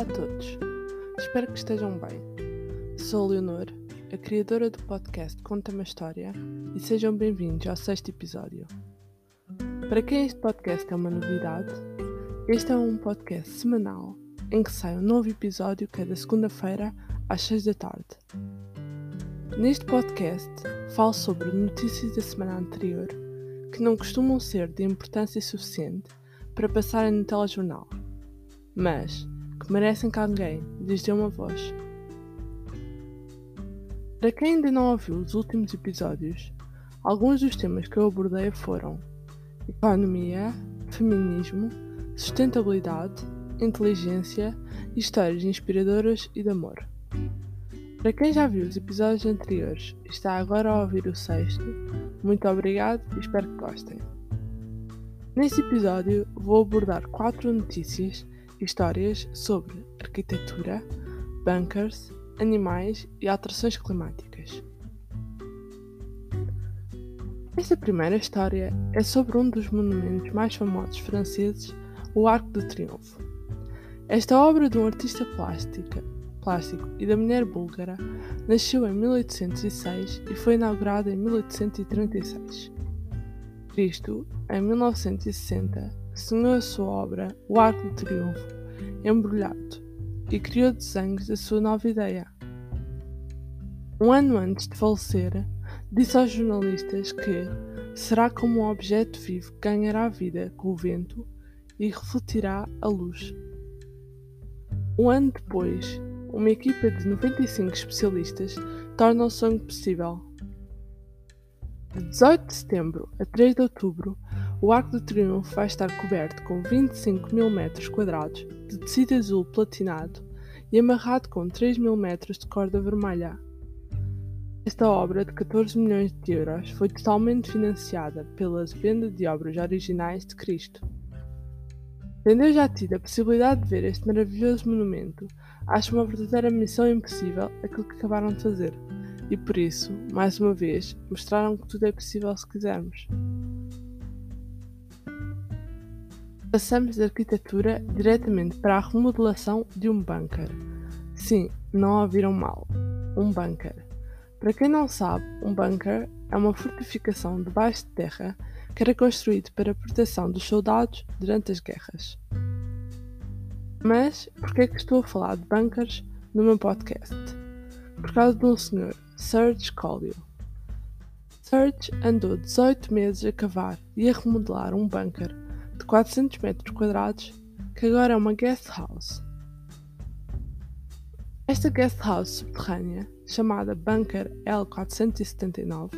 Olá a todos, espero que estejam bem. Sou a Leonor, a criadora do podcast Conta uma História, e sejam bem-vindos ao sexto episódio. Para quem este podcast é uma novidade, este é um podcast semanal em que sai um novo episódio cada segunda-feira às seis da tarde. Neste podcast, falo sobre notícias da semana anterior que não costumam ser de importância suficiente para passarem no telejornal, mas que merecem que alguém lhes dê uma voz. Para quem ainda não ouviu os últimos episódios, alguns dos temas que eu abordei foram economia, feminismo, sustentabilidade, inteligência histórias inspiradoras e de amor. Para quem já viu os episódios anteriores e está agora a ouvir o sexto, muito obrigado e espero que gostem. Neste episódio vou abordar quatro notícias histórias sobre arquitetura, bunkers, animais e alterações climáticas. Esta primeira história é sobre um dos monumentos mais famosos franceses, o Arco do Triunfo. Esta obra de um artista plástica, plástico e da mulher búlgara nasceu em 1806 e foi inaugurada em 1836. Cristo, em 1960, sonhou a sua obra, O Arco do Triunfo, embrulhado, e criou desenhos da sua nova ideia. Um ano antes de falecer, disse aos jornalistas que será como um objeto vivo que ganhará vida com o vento e refletirá a luz. Um ano depois, uma equipa de 95 especialistas torna o sonho possível. De 18 de setembro a 3 de outubro, o Arco do Triunfo vai estar coberto com 25 mil metros quadrados de tecido azul platinado e amarrado com 3 mil metros de corda vermelha. Esta obra de 14 milhões de euros foi totalmente financiada pela venda de obras originais de Cristo. Tendo eu já tido a possibilidade de ver este maravilhoso monumento, acho uma verdadeira missão impossível aquilo que acabaram de fazer, e por isso, mais uma vez, mostraram que tudo é possível se quisermos. Passamos da arquitetura diretamente para a remodelação de um bunker. Sim, não ouviram mal. Um bunker. Para quem não sabe, um bunker é uma fortificação debaixo de terra que era construído para a proteção dos soldados durante as guerras. Mas por que é que estou a falar de bunkers no meu podcast? Por causa de um senhor, Serge Collio. Serge andou 18 meses a cavar e a remodelar um bunker 400 metros quadrados, que agora é uma guest house. Esta guest house subterrânea, chamada Bunker L479,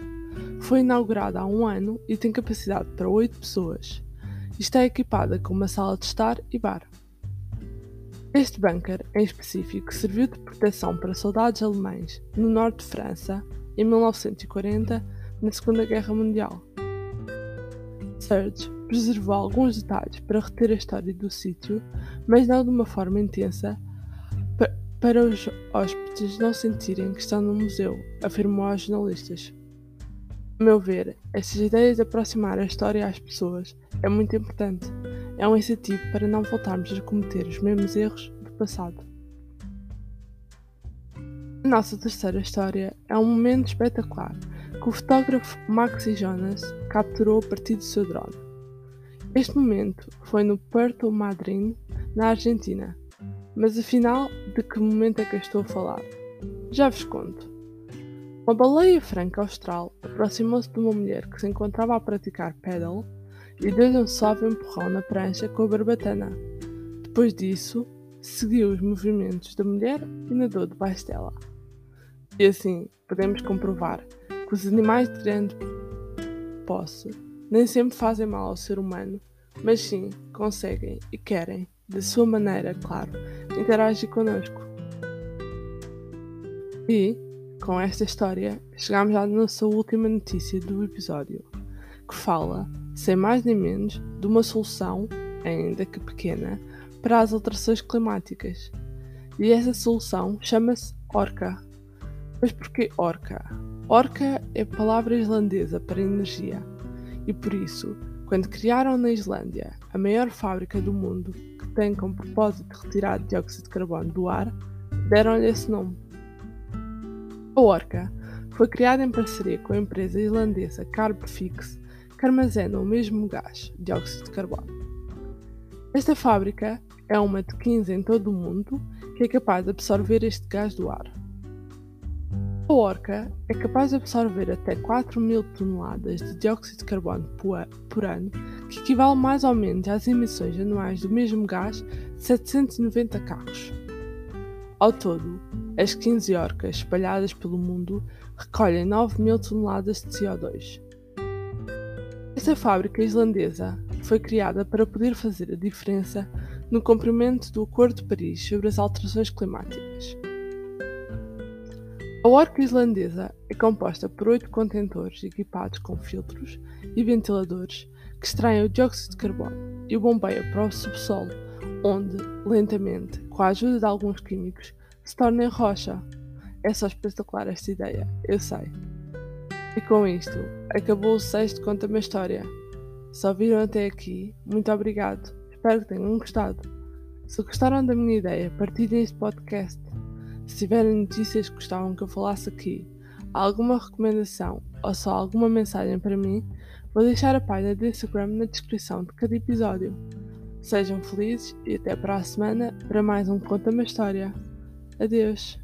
foi inaugurada há um ano e tem capacidade para 8 pessoas. E está equipada com uma sala de estar e bar. Este bunker, em específico, serviu de proteção para soldados alemães no norte de França em 1940, na Segunda Guerra Mundial. Serge preservou alguns detalhes para reter a história do sítio, mas não de uma forma intensa para os hóspedes não sentirem que estão no museu, afirmou aos jornalistas. A meu ver, estas ideias de aproximar a história às pessoas é muito importante. É um incentivo para não voltarmos a cometer os mesmos erros do passado. A nossa terceira história é um momento espetacular que o fotógrafo Maxi Jonas capturou a partir do seu drone. Este momento foi no Puerto Madryn, na Argentina. Mas afinal, de que momento é que eu estou a falar? Já vos conto. Uma baleia franca austral aproximou-se de uma mulher que se encontrava a praticar paddle e deu-lhe um suave empurrão na prancha com a barbatana. Depois disso, seguiu os movimentos da mulher e nadou debaixo dela. E assim podemos comprovar que os animais de grande posse nem sempre fazem mal ao ser humano, mas sim conseguem e querem, de sua maneira, claro, interagir connosco. E, com esta história, chegamos à nossa última notícia do episódio, que fala, sem mais nem menos, de uma solução, ainda que pequena, para as alterações climáticas. E essa solução chama-se Orca. Mas porquê Orca? Orca é palavra islandesa para energia e por isso, quando criaram na Islândia a maior fábrica do mundo que tem como propósito retirar dióxido de carbono do ar, deram-lhe esse nome. A Orca foi criada em parceria com a empresa islandesa Carbfix, que armazena o mesmo gás, dióxido de carbono. Esta fábrica é uma de 15 em todo o mundo que é capaz de absorver este gás do ar. A orca é capaz de absorver até 4 mil toneladas de dióxido de carbono por ano, que equivale mais ou menos às emissões anuais do mesmo gás de 790 carros. Ao todo, as 15 orcas espalhadas pelo mundo recolhem 9 mil toneladas de CO2. Esta fábrica islandesa foi criada para poder fazer a diferença no cumprimento do Acordo de Paris sobre as alterações climáticas. A orca islandesa é composta por oito contentores equipados com filtros e ventiladores que extraem o dióxido de carbono e o bombeiam para o subsolo, onde, lentamente, com a ajuda de alguns químicos, se torna em rocha. É só espetacular esta ideia, eu sei. E com isto, acabou o sexto Conta-me a História. Se ouviram até aqui, muito obrigado. Espero que tenham gostado. Se gostaram da minha ideia, partilhem este podcast. Se tiverem notícias que gostavam que eu falasse aqui, alguma recomendação ou só alguma mensagem para mim, vou deixar a página do Instagram na descrição de cada episódio. Sejam felizes e até para a semana para mais um Conta-me História. Adeus!